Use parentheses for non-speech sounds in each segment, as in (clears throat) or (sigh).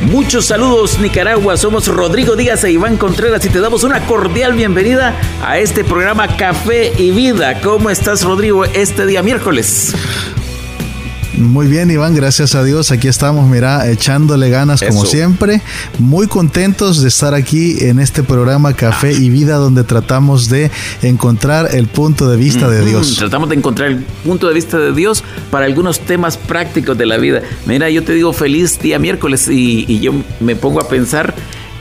Muchos saludos Nicaragua, somos Rodrigo Díaz e Iván Contreras y te damos una cordial bienvenida a este programa Café y Vida. ¿Cómo estás Rodrigo este día miércoles? Muy bien, Iván, gracias a Dios. Aquí estamos, mira, echándole ganas como siempre. Muy contentos de estar aquí en este programa Café y Vida, donde tratamos de encontrar el punto de vista de Dios. Tratamos de encontrar el punto de vista de Dios para algunos temas prácticos de la vida. Mira, yo te digo feliz día miércoles y, yo me pongo a pensar.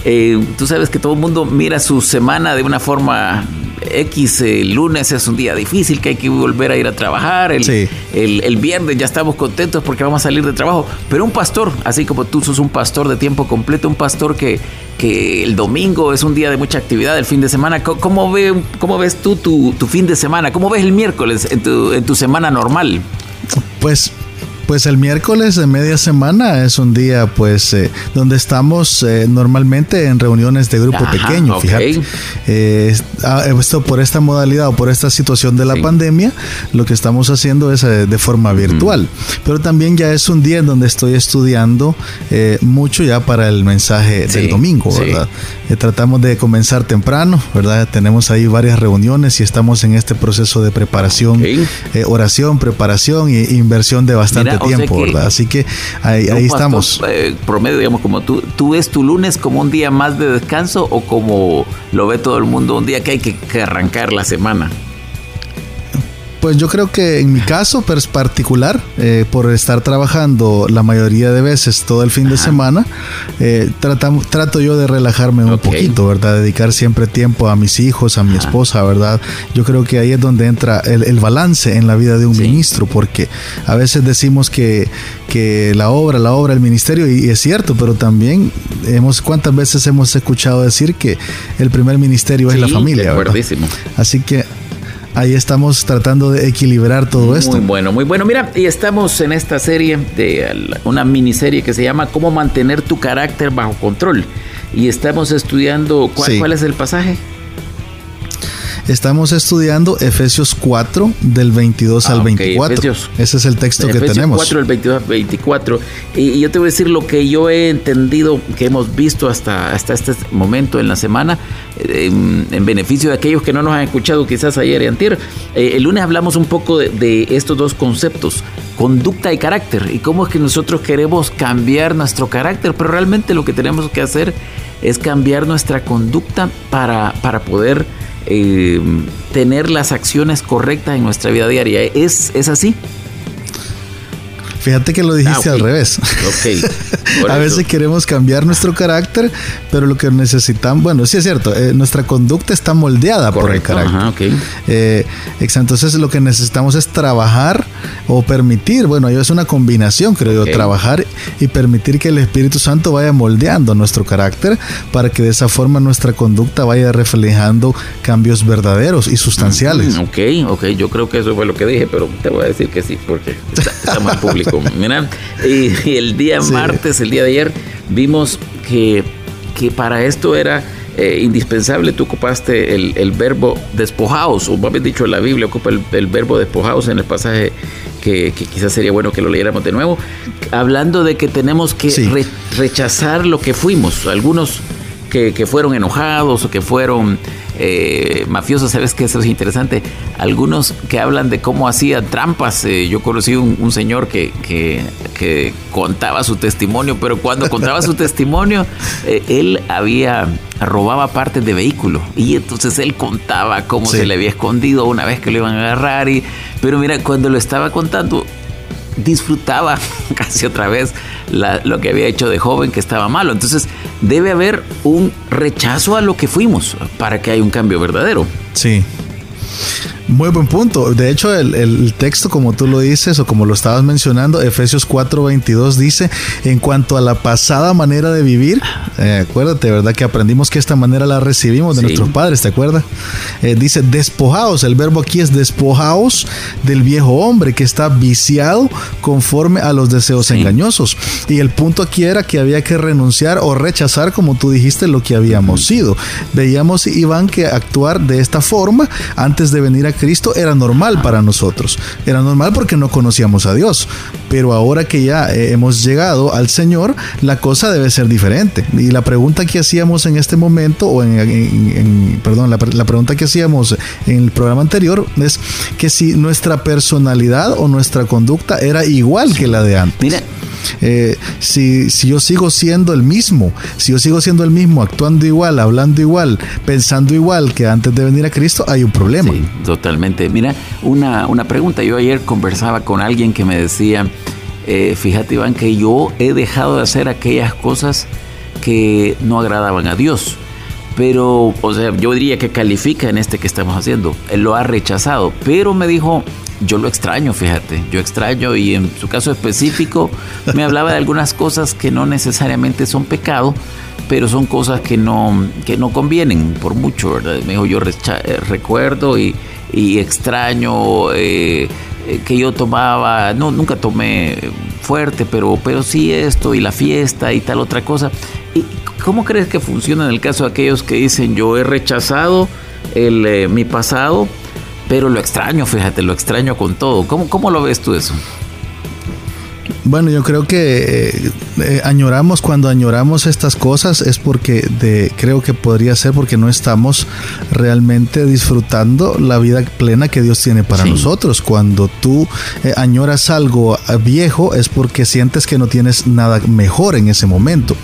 Eh, tú sabes que todo el mundo mira su semana de una forma X, el lunes es un día difícil que hay que volver a ir a trabajar, el, el, viernes ya estamos contentos porque vamos a salir de trabajo, pero un pastor, así como tú sos un pastor de tiempo completo, un pastor que, que el domingo es un día de mucha actividad, el fin de semana, ¿cómo, ve, cómo ves tú tu, tu, fin de semana? ¿Cómo ves el miércoles en tu, en tu semana normal? Pues pues el miércoles de media semana es un día pues eh, donde estamos eh, normalmente en reuniones de grupo pequeño, fíjate. Eh, ah, esto por esta modalidad o por esta situación de la pandemia, lo que estamos haciendo es de forma virtual. Pero también ya es un día en donde estoy estudiando mucho ya para el mensaje del domingo, ¿verdad? tratamos de comenzar temprano, ¿verdad? Tenemos ahí varias reuniones y estamos en este proceso de preparación, oración, preparación e inversión de bastante tiempo, ¿verdad? Así que ahí, estamos. Eh, promedio, digamos, como tú, ¿tú ves tu lunes como un día más de descanso o como lo ve todo el mundo un día que hay que arrancar la semana? Pues yo creo que en mi caso particular, eh, por estar trabajando la mayoría de veces todo el fin de semana, eh, trato yo de relajarme un poquito, ¿verdad? Dedicar siempre tiempo a mis hijos, a mi esposa, ¿verdad? Yo creo que ahí es donde entra el, balance en la vida de un ministro, porque a veces decimos que, que la obra, la obra, el ministerio, y, es cierto, pero también hemos, ¿cuántas veces hemos escuchado decir que el primer ministerio es la familia? ¿verdad? Así que ahí estamos tratando de equilibrar todo esto. Muy bueno, muy bueno. Mira, y estamos en esta serie de una miniserie que se llama Cómo mantener tu carácter bajo control. Y estamos estudiando, ¿cuál, es el pasaje? Estamos estudiando Efesios 4 del 22 al 24. Ah, Ese es el texto que tenemos. 4 del 22 al 24. Y, yo te voy a decir lo que yo he entendido, que hemos visto hasta, hasta este momento en la semana, en, beneficio de aquellos que no nos han escuchado quizás ayer y antier. Eh, el lunes hablamos un poco de, estos dos conceptos, conducta y carácter, y cómo es que nosotros queremos cambiar nuestro carácter, pero realmente lo que tenemos que hacer es cambiar nuestra conducta para, para poder eh, tener las acciones correctas en nuestra vida diaria. ¿Es, es así? Fíjate que lo dijiste ah, al revés. (laughs) a veces queremos cambiar nuestro carácter, pero lo que necesitamos, bueno, sí es cierto, eh, nuestra conducta está moldeada por el carácter. Eh, entonces lo que necesitamos es trabajar o permitir, bueno, es una combinación, creo yo, trabajar y permitir que el Espíritu Santo vaya moldeando nuestro carácter para que de esa forma nuestra conducta vaya reflejando cambios verdaderos y sustanciales. ok, ok, yo creo que eso fue lo que dije, pero te voy a decir que sí, porque estamos (laughs) en Mira, y, el día martes, el día de ayer, vimos que, que para esto era eh, indispensable, tú ocupaste el, verbo despojaos, o más bien dicho, la Biblia ocupa el, verbo despojaos en el pasaje que, quizás sería bueno que lo leyéramos de nuevo, hablando de que tenemos que rechazar lo que fuimos. Algunos que, que, fueron enojados o que fueron eh, mafiosos, sabes que eso es interesante. Algunos que hablan de cómo hacía trampas. Eh, yo conocí un, señor que, que, contaba su testimonio, pero cuando contaba su testimonio, eh, él había robaba partes de vehículo y entonces él contaba cómo se le había escondido una vez que lo iban a agarrar y pero mira cuando lo estaba contando disfrutaba (laughs) casi otra vez lo que había hecho de joven que estaba malo. Entonces debe haber un rechazo a lo que fuimos para que haya un cambio verdadero. Sí. Muy buen punto. De hecho, el, texto, como tú lo dices o como lo estabas mencionando, Efesios 4:22 dice, en cuanto a la pasada manera de vivir, eh, acuérdate, ¿verdad? Que aprendimos que esta manera la recibimos de nuestros padres, ¿te acuerdas? Eh, dice, despojaos, el verbo aquí es despojaos del viejo hombre que está viciado conforme a los deseos engañosos. Y el punto aquí era que había que renunciar o rechazar, como tú dijiste, lo que habíamos sido. Veíamos, Iván, que actuar de esta forma antes de venir a Cristo era normal para nosotros. Era normal porque no conocíamos a Dios. Pero ahora que ya eh, hemos llegado al Señor, la cosa debe ser diferente. Y la pregunta que hacíamos en este momento, o en, perdón, la, la pregunta que hacíamos en el programa anterior es que si nuestra personalidad o nuestra conducta era igual que la de antes. Mira, eh, si, si yo sigo siendo el mismo, si yo sigo siendo el mismo, actuando igual, hablando igual, pensando igual que antes de venir a Cristo, hay un problema. Sí, totalmente. Mira, una, una pregunta. Yo ayer conversaba con alguien que me decía, eh, fíjate Iván, que yo he dejado de hacer aquellas cosas que no agradaban a Dios. Pero, o sea, yo diría que califica en este que estamos haciendo. Él lo ha rechazado. Pero me dijo, yo lo extraño, fíjate, yo extraño y en su caso específico me hablaba de algunas cosas que no necesariamente son pecado, pero son cosas que no, que no convienen por mucho, ¿verdad? Me dijo, yo eh, recuerdo y, extraño eh, eh, que yo tomaba, no, nunca tomé fuerte, pero, pero sí esto y la fiesta y tal otra cosa. ¿Y ¿Cómo crees que funciona en el caso de aquellos que dicen yo he rechazado el, mi pasado? Pero lo extraño, fíjate, lo extraño con todo. ¿Cómo, cómo lo ves tú eso? Bueno, yo creo que eh, eh, añoramos cuando añoramos estas cosas es porque de, creo que podría ser porque no estamos realmente disfrutando la vida plena que Dios tiene para nosotros. Cuando tú eh, añoras algo viejo es porque sientes que no tienes nada mejor en ese momento.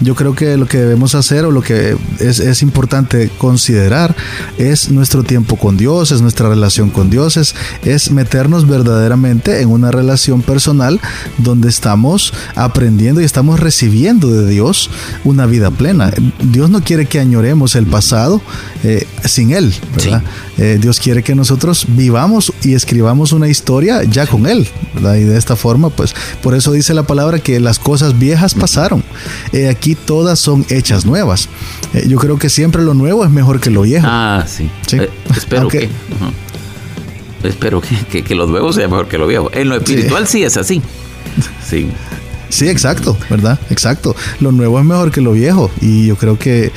Yo creo que lo que debemos hacer o lo que es, es importante considerar es nuestro tiempo con Dios, es nuestra relación con Dios, es, es meternos verdaderamente en una relación personal donde estamos aprendiendo y estamos recibiendo de Dios una vida plena. Dios no quiere que añoremos el pasado eh, sin Él, ¿verdad? Eh, Dios quiere que nosotros vivamos y escribamos una historia ya con Él, ¿verdad? Y de esta forma, pues, por eso dice la palabra que las cosas viejas pasaron. Eh, aquí todas son hechas nuevas. yo creo que siempre lo nuevo es mejor que lo viejo. Ah, sí. espero que... Espero que, que, lo nuevo sea mejor que lo viejo. En lo espiritual sí es así. Sí. Sí, exacto, ¿verdad? Exacto. Lo nuevo es mejor que lo viejo. Y yo creo que,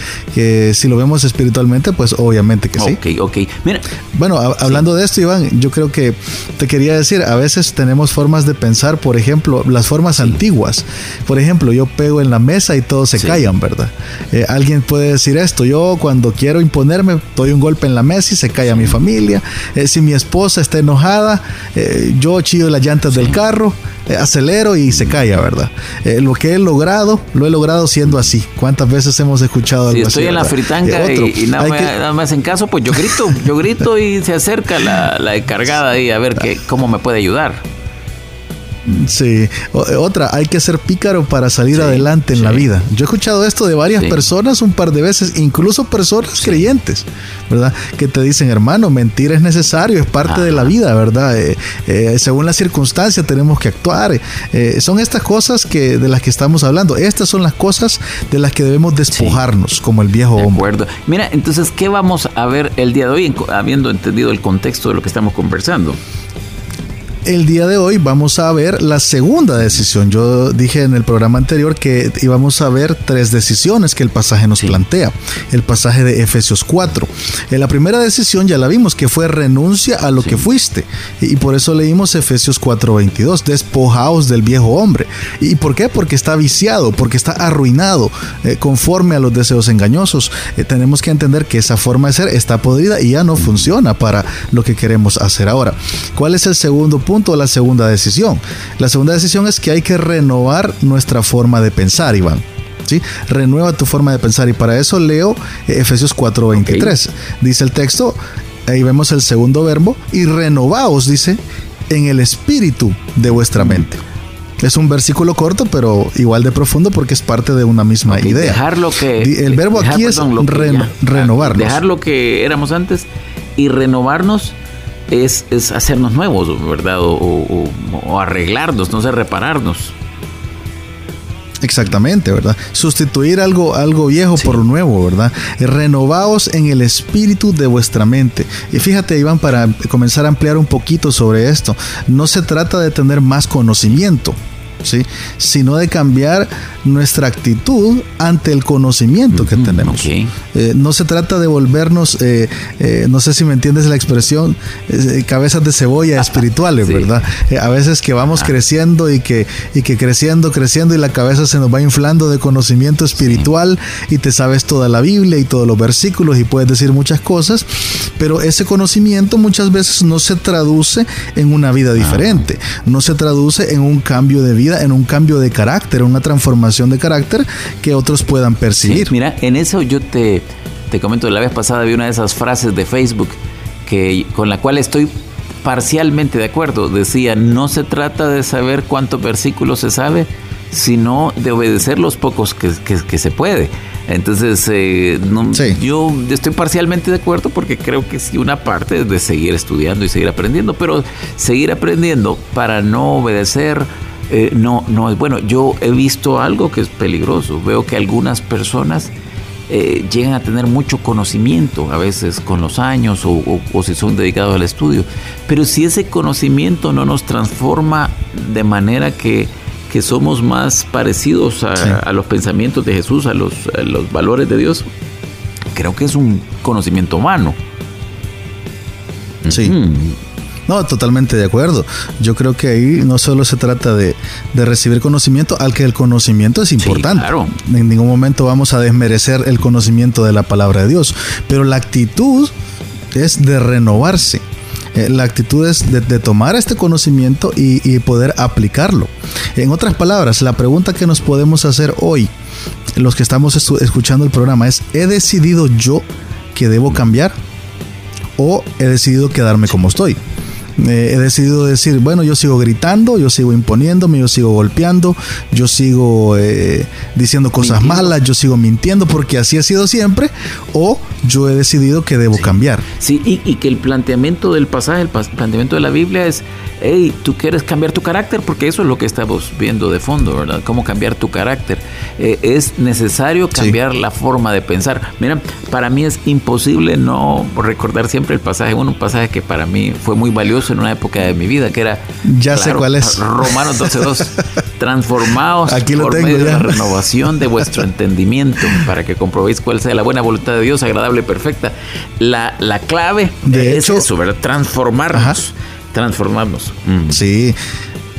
si lo vemos espiritualmente, pues obviamente que sí. Ok, ok. Mira. Bueno, hablando de esto, Iván, yo creo que te quería decir, a veces tenemos formas de pensar, por ejemplo, las formas antiguas. Por ejemplo, yo pego en la mesa y todos se callan, ¿verdad? Eh, alguien puede decir esto, yo cuando quiero imponerme, doy un golpe en la mesa y se calla mi familia. Eh, si mi esposa está enojada, eh, yo chillo las llantas del carro, acelero y se calla, ¿verdad? Eh, lo que he logrado, lo he logrado siendo así. ¿Cuántas veces hemos escuchado algo si estoy en la fritanca eh, y, nada, más en caso, pues yo grito, yo grito y se acerca la, la encargada ahí a ver qué cómo me puede ayudar. Sí, otra, hay que ser pícaro para salir adelante en la vida. Yo he escuchado esto de varias personas un par de veces, incluso personas creyentes, ¿verdad? Que te dicen, hermano, mentir es necesario, es parte de la vida, ¿verdad? Eh, eh, según la circunstancia tenemos que actuar. Eh, son estas cosas que de las que estamos hablando. Estas son las cosas de las que debemos despojarnos, como el viejo hombre. acuerdo. Mira, entonces, ¿qué vamos a ver el día de hoy, habiendo entendido el contexto de lo que estamos conversando? El día de hoy vamos a ver la segunda decisión. Yo dije en el programa anterior que íbamos a ver tres decisiones que el pasaje nos plantea. El pasaje de Efesios 4. En la primera decisión ya la vimos, que fue renuncia a lo que fuiste. Y por eso leímos Efesios 4:22, despojaos del viejo hombre. ¿Y por qué? Porque está viciado, porque está arruinado, eh, conforme a los deseos engañosos. Eh, tenemos que entender que esa forma de ser está podrida y ya no funciona para lo que queremos hacer ahora. ¿Cuál es el segundo punto? La segunda decisión. La segunda decisión es que hay que renovar nuestra forma de pensar, Iván. ¿Sí? Renueva tu forma de pensar y para eso leo Efesios 4:23. Dice el texto, ahí vemos el segundo verbo, y renovaos, dice, en el espíritu de vuestra mente. Es un versículo corto, pero igual de profundo porque es parte de una misma idea. Dejar lo que. El verbo aquí es renovar. Dejar lo que éramos antes y renovarnos es, es hacernos nuevos, ¿verdad? O, arreglarnos, no sé, repararnos. Exactamente, ¿verdad? Sustituir algo, algo viejo por lo nuevo, ¿verdad? Renovaos en el espíritu de vuestra mente. Y fíjate, Iván, para comenzar a ampliar un poquito sobre esto, no se trata de tener más conocimiento, ¿sí? sino de cambiar nuestra actitud ante el conocimiento que tenemos. Eh, no se trata de volvernos, eh, eh, no sé si me entiendes la expresión, cabezas de cebolla (laughs) espirituales, ¿verdad? a veces que vamos ah. creciendo y que, y que creciendo, creciendo y la cabeza se nos va inflando de conocimiento espiritual y te sabes toda la Biblia y todos los versículos y puedes decir muchas cosas, pero ese conocimiento muchas veces no se traduce en una vida diferente, no se traduce en un cambio de vida, en un cambio de carácter, una transformación de carácter que otros puedan percibir. mira, en eso yo te, te comento, la vez pasada vi una de esas frases de Facebook que, con la cual estoy parcialmente de acuerdo. Decía, no se trata de saber cuántos versículos se sabe, sino de obedecer los pocos que, que, se puede. Entonces, eh, yo estoy parcialmente de acuerdo porque creo que sí, una parte es de seguir estudiando y seguir aprendiendo, pero seguir aprendiendo para no obedecer eh, no, no es bueno. Yo he visto algo que es peligroso. Veo que algunas personas eh, llegan a tener mucho conocimiento, a veces con los años o, si son dedicados al estudio. Pero si ese conocimiento no nos transforma de manera que, somos más parecidos a, los pensamientos de Jesús, a los, los valores de Dios, creo que es un conocimiento humano. Sí. No, totalmente de acuerdo. Yo creo que ahí no solo se trata de, recibir conocimiento, al que el conocimiento es importante. claro. En ningún momento vamos a desmerecer el conocimiento de la palabra de Dios, pero la actitud es de renovarse. Eh, la actitud es de, tomar este conocimiento y, poder aplicarlo. En otras palabras, la pregunta que nos podemos hacer hoy, los que estamos escuchando el programa, es, ¿he decidido yo que debo cambiar? ¿O he decidido quedarme como estoy? He decidido decir, bueno, yo sigo gritando, yo sigo imponiéndome, yo sigo golpeando, yo sigo eh, diciendo cosas malas, yo sigo mintiendo porque así ha sido siempre, o yo he decidido que debo cambiar. Sí, y, que el planteamiento del pasaje, el planteamiento de la Biblia es, hey, tú quieres cambiar tu carácter, porque eso es lo que estamos viendo de fondo, ¿verdad? Cómo cambiar tu carácter. Eh, es necesario cambiar la forma de pensar. Mira, para mí es imposible no recordar siempre el pasaje, bueno, un pasaje que para mí fue muy valioso en una época de mi vida, que era... Ya sé cuál es. Romanos 12.2. (laughs) Transformaos por medio de la renovación de vuestro entendimiento para que comprobéis cuál sea la buena voluntad de Dios, agradable y perfecta. La, la clave de es eso, ¿verdad? Transformarnos. Transformarnos. Mm. Sí.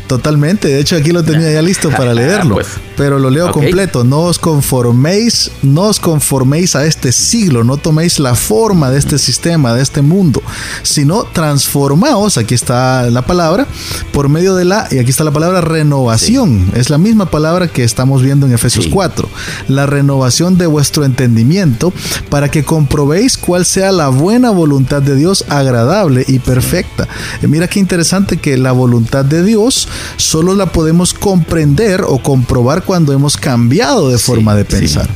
Totalmente, de hecho aquí lo tenía ya listo (laughs) para leerlo, pues. pero lo leo completo. No os conforméis, no os conforméis a este siglo, no toméis la forma de este sistema, de este mundo, sino transformaos, aquí está la palabra, por medio de la, y aquí está la palabra renovación, es la misma palabra que estamos viendo en Efesios 4, la renovación de vuestro entendimiento para que comprobéis cuál sea la buena voluntad de Dios agradable y perfecta. mira qué interesante que la voluntad de Dios solo la podemos comprender o comprobar cuando hemos cambiado de forma de pensar.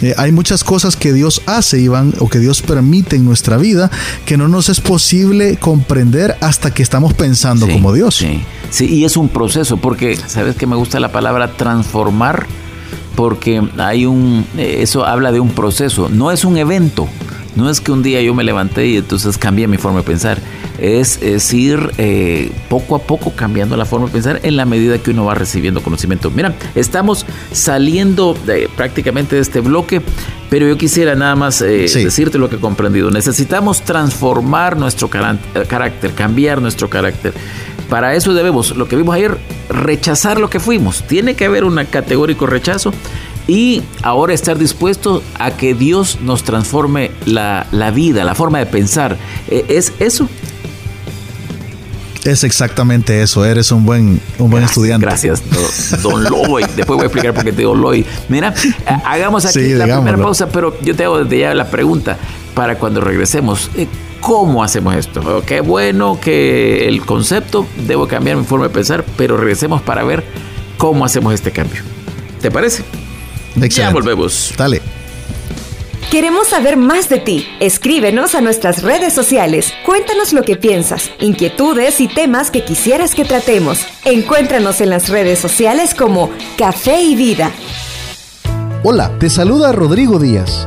Eh, hay muchas cosas que Dios hace, Iván, o que Dios permite en nuestra vida que no nos es posible comprender hasta que estamos pensando como Dios. Sí. sí, y es un proceso, porque, ¿sabes que me gusta la palabra transformar? Porque hay un, eh, eso habla de un proceso, no es un evento. No es que un día yo me levanté y entonces cambié mi forma de pensar. Es, ir eh, poco a poco cambiando la forma de pensar en la medida que uno va recibiendo conocimiento. Mira, estamos saliendo prácticamente de este bloque, pero yo quisiera nada más eh, decirte lo que he comprendido. Necesitamos transformar nuestro carácter, cambiar nuestro carácter. Para eso debemos, lo que vimos ayer, rechazar lo que fuimos. Tiene que haber un categórico rechazo y ahora estar dispuesto a que Dios nos transforme la, vida, la forma de pensar. E, ¿Es eso? Es exactamente eso, eres un buen, un buen estudiante. Gracias, don, Loy. (laughs) Después voy a explicar por qué te digo Loy. Mira, hagamos aquí la primera pausa, pero yo te hago desde ya la pregunta para cuando regresemos. Eh, ¿Cómo hacemos esto? Qué bueno que el concepto, debo cambiar mi forma de pensar, pero regresemos para ver cómo hacemos este cambio. ¿Te parece? Ya volvemos. Dale. Queremos saber más de ti. Escríbenos a nuestras redes sociales. Cuéntanos lo que piensas, inquietudes y temas que quisieras que tratemos. Encuéntranos en las redes sociales como Café y Vida. Hola, te saluda Rodrigo Díaz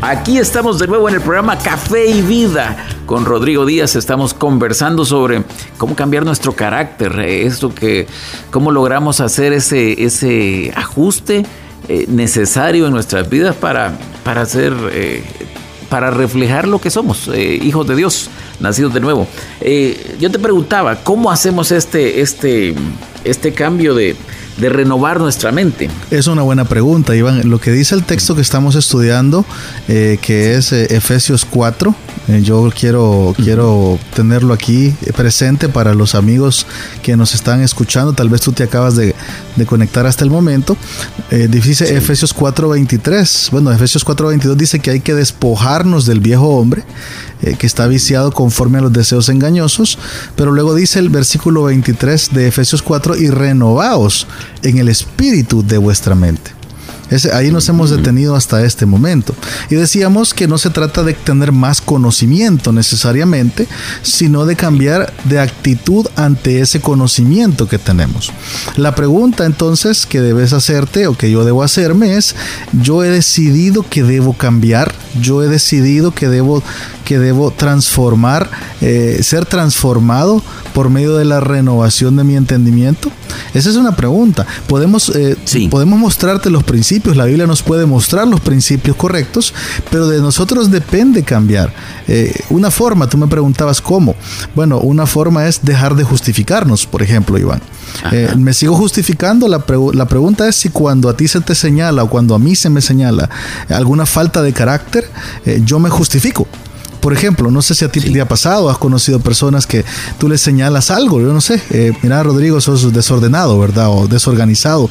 Aquí estamos de nuevo en el programa Café y Vida. Con Rodrigo Díaz estamos conversando sobre cómo cambiar nuestro carácter, eh, esto que, cómo logramos hacer ese, ese ajuste eh, necesario en nuestras vidas para, para hacer, eh, para reflejar lo que somos, hijos de Dios, nacidos de nuevo. yo te preguntaba, ¿cómo hacemos este, este, este cambio de, de renovar nuestra mente? Es una buena pregunta, Iván. Lo que dice el texto que estamos estudiando, eh, que es eh, Efesios 4, eh, yo quiero, quiero tenerlo aquí presente para los amigos que nos están escuchando. Tal vez tú te acabas de, conectar hasta el momento. dice Efesios 4:23. Bueno, Efesios 4:22 dice que hay que despojarnos del viejo hombre que está viciado conforme a los deseos engañosos. Pero luego dice el versículo 23 de Efesios 4 y renovaos en el espíritu de vuestra mente ahí nos hemos detenido hasta este momento. Y decíamos que no se trata de tener más conocimiento necesariamente, sino de cambiar de actitud ante ese conocimiento que tenemos. La pregunta entonces que debes hacerte o que yo debo hacerme es, yo he decidido que debo cambiar, yo he decidido que debo, que debo transformar, eh, ser transformado por medio de la renovación de mi entendimiento. Esa es una pregunta. Podemos, eh, podemos mostrarte los principios, la Biblia nos puede mostrar los principios correctos, pero de nosotros depende cambiar. Eh, una forma, tú me preguntabas cómo. Bueno, una forma es dejar de justificarnos, por ejemplo, Iván. Eh, me sigo justificando. La, la, pregunta es si cuando a ti se te señala o cuando a mí se me señala alguna falta de carácter, yo me justifico. Por ejemplo, no sé si a ti te ha pasado, has conocido personas que tú les señalas algo, yo no sé, eh, mira Rodrigo, sos desordenado, ¿verdad? O desorganizado.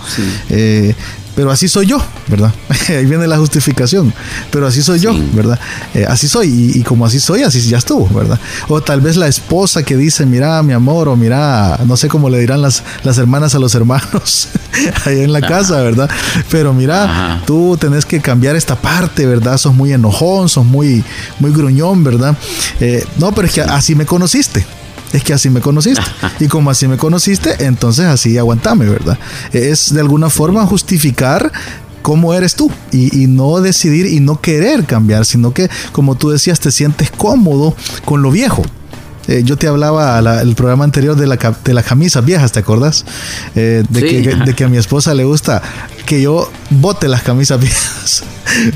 Eh, pero así soy yo, ¿verdad? (laughs) Ahí viene la justificación, pero así soy yo, ¿verdad? Eh, así soy, y, como así soy, así ya estuvo, ¿verdad? O tal vez la esposa que dice, mira, mi amor, o mira, no sé cómo le dirán las, las hermanas a los hermanos (laughs) ahí en la casa, ¿verdad? Pero mira, tú tenés que cambiar esta parte, ¿verdad? Sos muy enojón, sos muy, muy gruñón, ¿verdad? Eh, no, pero es que así me conociste es que así me conociste. (laughs) Y como así me conociste, entonces así aguantame, ¿verdad? Es de alguna forma justificar cómo eres tú y, no decidir y no querer cambiar, sino que, como tú decías, te sientes cómodo con lo viejo. Eh, yo te hablaba el programa anterior de la, de las camisas viejas, ¿te acuerdas? Eh, de, que, de, que, a mi esposa le gusta que yo bote las camisas (laughs) viejas.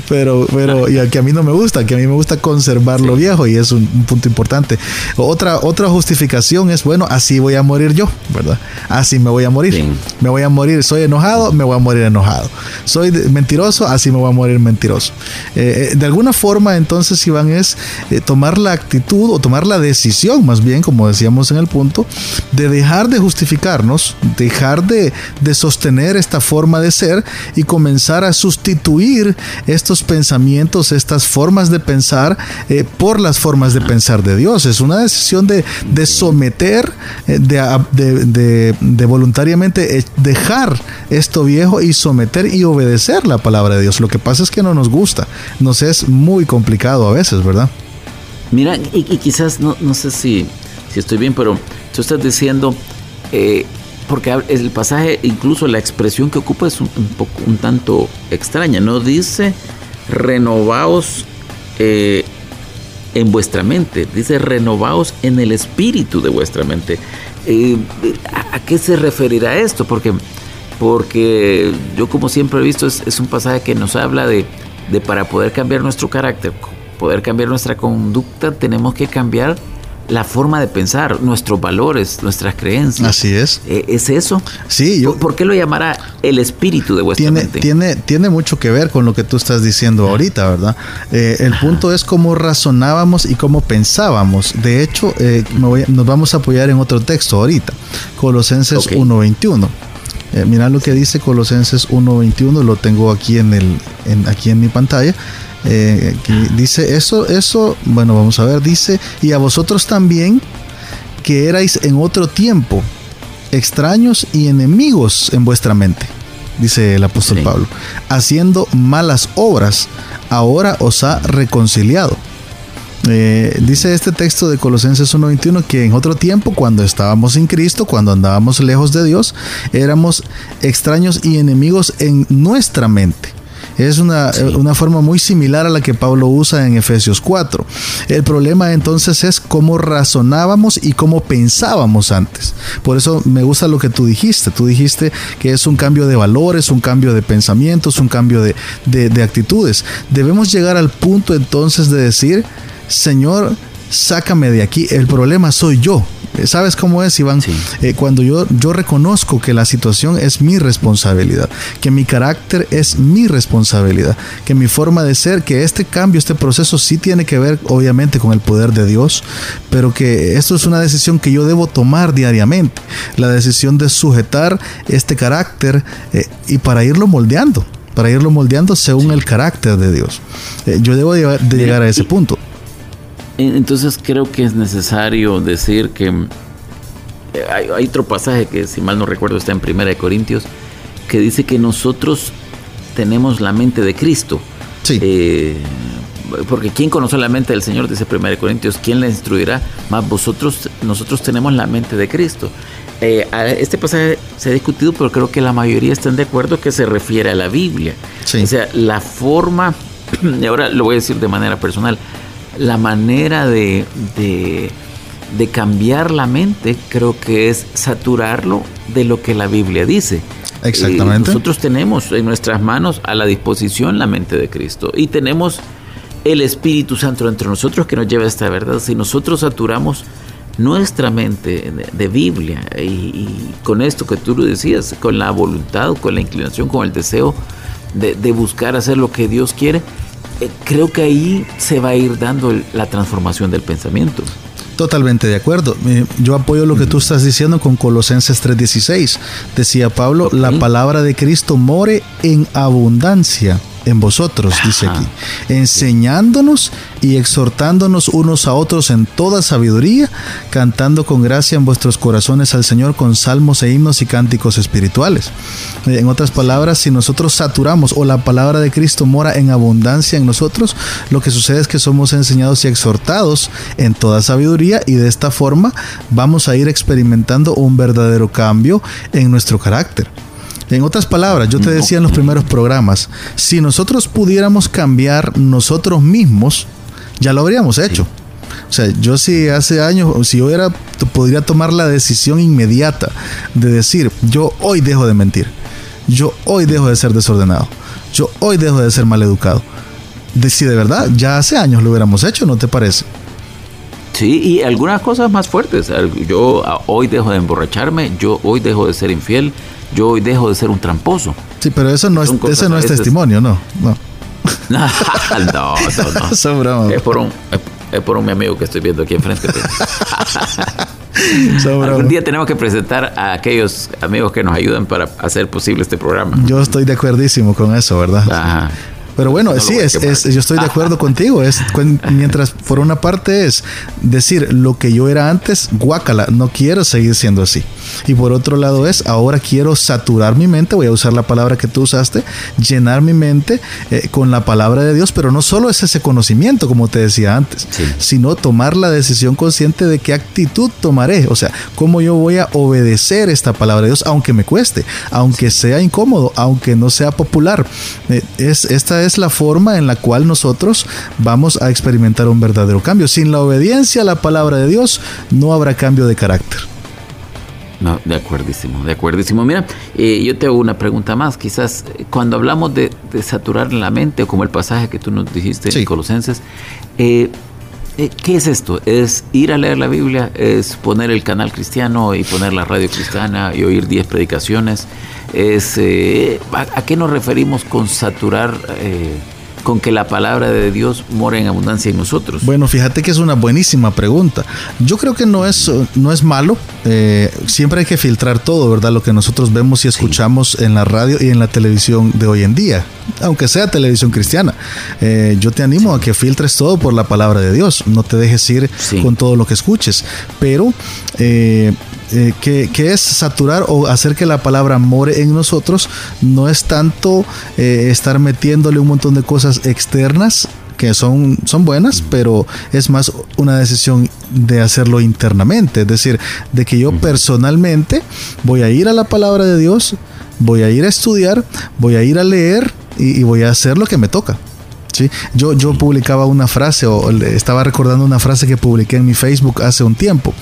pero, pero, y que a mí no me gusta, que a mí me gusta conservar lo viejo y es un, punto importante. Otra, otra justificación es, bueno, así voy a morir yo, ¿verdad? Así me voy a morir. Me voy a morir, soy enojado, me voy a morir enojado. Soy mentiroso, así me voy a morir mentiroso. Eh, eh, de alguna forma, entonces, Iván, es eh, tomar la actitud o tomar la decisión, más bien, como decíamos en el punto, de dejar de justificarnos, dejar de, de sostener esta forma de ser y comenzar a sustituir estos pensamientos, estas formas de pensar eh, por las formas de pensar de Dios. Es una decisión de, someter, eh, de, de, voluntariamente eh, dejar esto viejo y someter y obedecer la palabra de Dios. Lo que pasa es que no nos gusta, nos es muy complicado a veces, ¿verdad? Mira, y, quizás no, no sé si, si estoy bien, pero tú estás diciendo porque el pasaje, incluso la expresión que ocupa es un, poco, un tanto extraña. No dice renovaos eh, en vuestra mente, dice renovaos en el espíritu de vuestra mente. Eh, ¿a, qué se referirá esto? Porque, porque yo como siempre he visto es, un pasaje que nos habla de, de para poder cambiar nuestro carácter, poder cambiar nuestra conducta, tenemos que cambiar la forma de pensar, nuestros valores, nuestras creencias. Así es. Eh, ¿Es eso? Sí, yo. ¿Por, qué lo llamará el espíritu de vuestra tiene, mente? Tiene, tiene mucho que ver con lo que tú estás diciendo ahorita, ¿verdad? Eh, el punto es cómo razonábamos y cómo pensábamos. De hecho, eh, nos vamos a apoyar en otro texto ahorita, Colosenses 1.21. mira lo que dice Colosenses 1.21, lo tengo aquí en, el, aquí en mi pantalla. Eh, dice eso, eso, bueno, vamos a ver, dice, y a vosotros también que erais en otro tiempo extraños y enemigos en vuestra mente, dice el apóstol Pablo, haciendo malas obras, ahora os ha reconciliado. Eh, dice este texto de Colosenses 1.21 que en otro tiempo, cuando estábamos sin Cristo, cuando andábamos lejos de Dios, éramos extraños y enemigos en nuestra mente. Es una, una, forma muy similar a la que Pablo usa en Efesios 4. El problema entonces es cómo razonábamos y cómo pensábamos antes. Por eso me gusta lo que tú dijiste. Tú dijiste que es un cambio de valores, un cambio de pensamientos, un cambio de, de actitudes. Debemos llegar al punto entonces de decir, Señor, sácame de aquí, el problema soy yo. ¿Sabes cómo es, Iván? Eh, cuando yo, yo reconozco que la situación es mi responsabilidad, que mi carácter es mi responsabilidad, que mi forma de ser, que este cambio, este proceso sí tiene que ver obviamente con el poder de Dios, pero que esto es una decisión que yo debo tomar diariamente, la decisión de sujetar este carácter eh, y para irlo moldeando para irlo moldeando según el carácter de Dios. Eh, yo debo de llegar a ese punto. Entonces creo que es necesario decir que eh, hay, otro pasaje que si mal no recuerdo está en Primera de Corintios que dice que nosotros tenemos la mente de Cristo. Sí. Eh, porque ¿quién conoce la mente del Señor? Dice Primera de Corintios, ¿quién le instruirá? Más vosotros, nosotros tenemos la mente de Cristo. Eh, este pasaje se ha discutido, pero creo que la mayoría están de acuerdo que se refiere a la Biblia. O sea, la forma, (clears throat) y ahora lo voy a decir de manera personal, la manera de, de, cambiar la mente creo que es saturarlo de lo que la Biblia dice. Exactamente. nosotros tenemos en nuestras manos a la disposición la mente de Cristo y tenemos el Espíritu Santo entre nosotros que nos lleva a esta verdad. Si nosotros saturamos nuestra mente de, Biblia y, con esto que tú lo decías, con la voluntad, con la inclinación, con el deseo de, de buscar hacer lo que Dios quiere, creo que ahí se va a ir dando la transformación del pensamiento. Totalmente de acuerdo. Eh, yo apoyo lo que tú estás diciendo con Colosenses 3:16. Decía Pablo, la palabra de Cristo more en abundancia en vosotros, dice aquí, enseñándonos y exhortándonos unos a otros en toda sabiduría, cantando con gracia en vuestros corazones al Señor con salmos e himnos y cánticos espirituales. Eh, en otras palabras, si nosotros saturamos o la palabra de Cristo mora en abundancia en nosotros, lo que sucede es que somos enseñados y exhortados en toda sabiduría y de esta forma vamos a ir experimentando un verdadero cambio en nuestro carácter. En otras palabras, yo te decía en los primeros programas, si nosotros pudiéramos cambiar nosotros mismos, ya lo habríamos hecho. O sea, yo si hace años, si yo era, podría tomar la decisión inmediata de decir, yo hoy dejo de mentir, yo hoy dejo de ser desordenado, yo hoy dejo de ser maleducado. De, si de verdad, ya hace años lo hubiéramos hecho, ¿no te parece? Sí, y algunas cosas más fuertes. Yo hoy dejo de emborracharme, yo hoy dejo de ser infiel, yo hoy dejo de ser un tramposo. Sí, pero eso no es, ese no es testimonio, ¿no? No. (laughs) no, no, no. (laughs) Es por un, es por un mi amigo que estoy viendo aquí enfrente. (laughs) Algún día tenemos que presentar a aquellos amigos que nos ayudan para hacer posible este programa. Yo estoy de acuerdísimo con eso, ¿verdad? Ajá. Pero bueno, sí, es, yo estoy de acuerdo (laughs) contigo. Es, mientras por una parte es decir lo que yo era antes, guácala, no quiero seguir siendo así. Y por otro lado es, ahora quiero saturar mi mente, voy a usar la palabra que tú usaste, llenar mi mente eh, con la palabra de Dios, pero no solo es ese conocimiento, como te decía antes, sino tomar la decisión consciente de qué actitud tomaré, o sea, cómo yo voy a obedecer esta palabra de Dios, aunque me cueste, aunque sea incómodo, aunque no sea popular. Eh, es esta es la forma en la cual nosotros vamos a experimentar un verdadero cambio. Sin la obediencia a la palabra de Dios, no habrá cambio de carácter. No, de acuerdísimo, de acuerdísimo. Mira, eh, yo te hago una pregunta más. Quizás eh, cuando hablamos de, saturar la mente, o como el pasaje que tú nos dijiste en Colosenses, Eh, ¿Qué es esto? Es ir a leer la Biblia, es poner el canal cristiano y poner la radio cristiana y oír 10 predicaciones. Es, eh, ¿a, qué nos referimos con saturar eh, con que la palabra de Dios mora en abundancia en nosotros? Bueno, fíjate que es una buenísima pregunta. Yo creo que no es, no es malo. Eh, siempre hay que filtrar todo, ¿verdad? Lo que nosotros vemos y escuchamos en la radio y en la televisión de hoy en día, aunque sea televisión cristiana. Eh, yo te animo a que filtres todo por la palabra de Dios. No te dejes ir con todo lo que escuches. Pero eh, eh, que, es saturar o hacer que la palabra more en nosotros, no es tanto eh, estar metiéndole un montón de cosas externas que son, son buenas, pero es más una decisión de hacerlo internamente, es decir, de que yo personalmente voy a ir a la palabra de Dios, voy a ir a estudiar, voy a ir a leer y voy a hacer lo que me toca. Yo, yo publicaba una frase o estaba recordando una frase que publiqué en mi Facebook hace un tiempo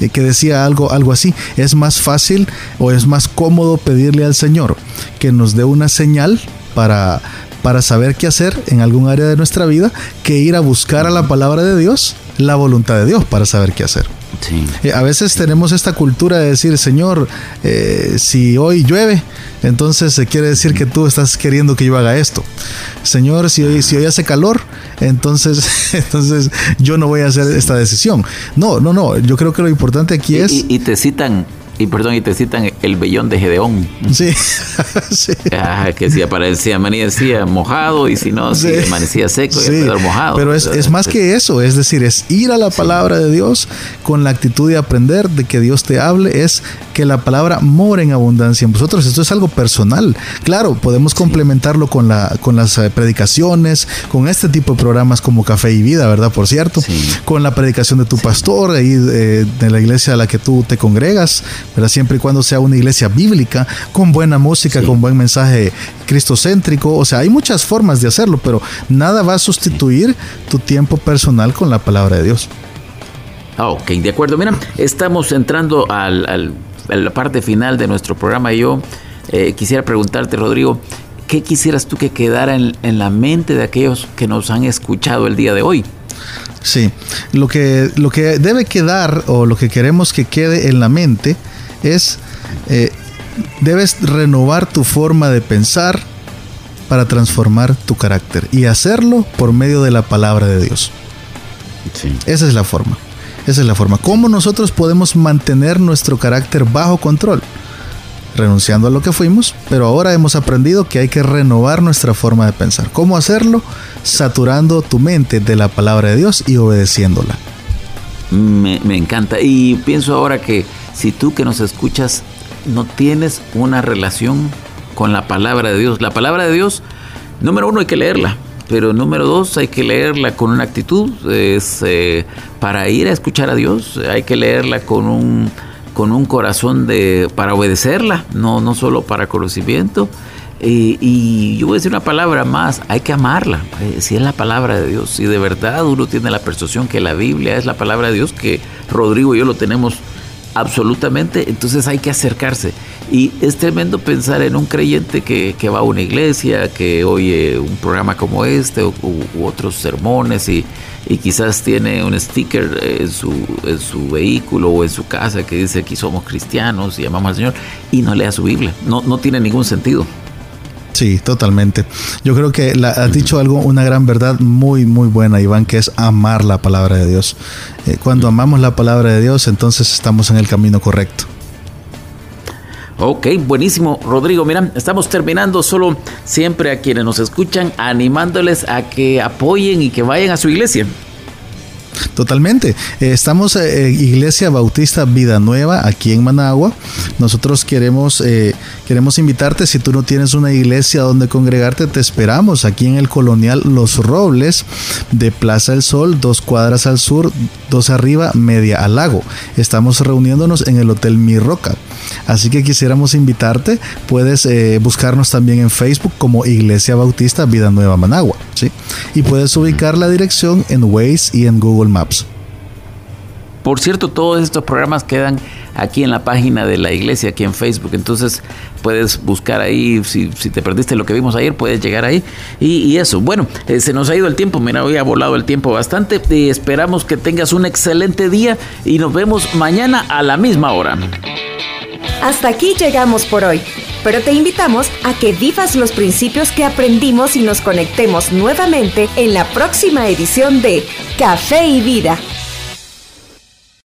eh, que decía algo, algo así, es más fácil o es más cómodo pedirle al Señor que nos dé una señal para, para saber qué hacer en algún área de nuestra vida que ir a buscar a la palabra de Dios, la voluntad de Dios para saber qué hacer. Eh, a veces tenemos esta cultura de decir, Señor, eh, si hoy llueve, entonces se quiere decir que tú estás queriendo que yo haga esto. Señor, si hoy, si hoy hace calor, entonces, (laughs) entonces yo no voy a hacer esta decisión. No, no, no. Yo creo que lo importante aquí es. y te citan y perdón, y te citan el vellón de Gedeón. Sí. (laughs) Ah, que si aparecía, amanecía mojado y si no, si amanecía seco y mojado. Pero es, es, más que eso, es decir, es ir a la palabra de Dios con la actitud de aprender, de que Dios te hable, es que la palabra mora en abundancia en vosotros. Esto es algo personal. Claro, podemos complementarlo con, la, con las eh, predicaciones, con este tipo de programas como Café y Vida, ¿verdad? Por cierto, con la predicación de tu pastor, ahí eh, de la iglesia a la que tú te congregas pero siempre y cuando sea una iglesia bíblica, con buena música, con buen mensaje cristocéntrico. O sea, hay muchas formas de hacerlo, pero nada va a sustituir tu tiempo personal con la palabra de Dios. Ah, ok, de acuerdo. Mira, estamos entrando al, a la parte final de nuestro programa y yo eh, quisiera preguntarte, Rodrigo, ¿qué quisieras tú que quedara en, en la mente de aquellos que nos han escuchado el día de hoy? Sí, lo que, lo que debe quedar o lo que queremos que quede en la mente es, eh, debes renovar tu forma de pensar para transformar tu carácter y hacerlo por medio de la palabra de Dios. Esa es la forma. Esa es la forma. ¿Cómo nosotros podemos mantener nuestro carácter bajo control? Renunciando a lo que fuimos, pero ahora hemos aprendido que hay que renovar nuestra forma de pensar. ¿Cómo hacerlo? Saturando tu mente de la palabra de Dios y obedeciéndola. Me, encanta. Y pienso ahora que si tú que nos escuchas no tienes una relación con la palabra de Dios, la palabra de Dios, número uno hay que leerla, pero número dos hay que leerla con una actitud, es eh, para ir a escuchar a Dios, hay que leerla con un con un corazón de para obedecerla, no no solo para conocimiento. Y, y, yo voy a decir una palabra más, hay que amarla, eh, si es la palabra de Dios, si de verdad uno tiene la persuasión que la Biblia es la palabra de Dios, que Rodrigo y yo lo tenemos absolutamente, entonces hay que acercarse. Y es tremendo pensar en un creyente que, va a una iglesia, que oye un programa como este u, otros sermones y, quizás tiene un sticker en su, en su vehículo o en su casa que dice aquí somos cristianos y amamos al Señor y no lea su Biblia. No, no tiene ningún sentido. Sí, totalmente. Yo creo que la, has dicho algo, una gran verdad muy, muy buena, Iván, que es amar la palabra de Dios. Eh, cuando amamos la palabra de Dios, entonces estamos en el camino correcto. Ok, buenísimo. Rodrigo, mira, estamos terminando solo siempre a quienes nos escuchan, animándoles a que apoyen y que vayan a su iglesia. Totalmente. Eh, estamos en eh, Iglesia Bautista Vida Nueva aquí en Managua. Nosotros queremos, eh, queremos invitarte, si tú no tienes una iglesia donde congregarte, te esperamos aquí en el Colonial Los Robles de Plaza del Sol, dos cuadras al sur, dos arriba, media al lago. Estamos reuniéndonos en el Hotel Mi Roca. Así que quisiéramos invitarte. Puedes buscarnos también en Facebook como Iglesia Bautista Vida Nueva Managua. ¿sí? Y puedes ubicar la dirección en Waze y en Google Maps. Por cierto, todos estos programas quedan aquí en la página de la iglesia, aquí en Facebook. Entonces puedes buscar ahí, si, te perdiste lo que vimos ayer, puedes llegar ahí. Y, eso, bueno, eh, se nos ha ido el tiempo, mira, hoy ha volado el tiempo bastante. Y esperamos que tengas un excelente día y nos vemos mañana a la misma hora. Hasta aquí llegamos por hoy, pero te invitamos a que vivas los principios que aprendimos y nos conectemos nuevamente en la próxima edición de Café y Vida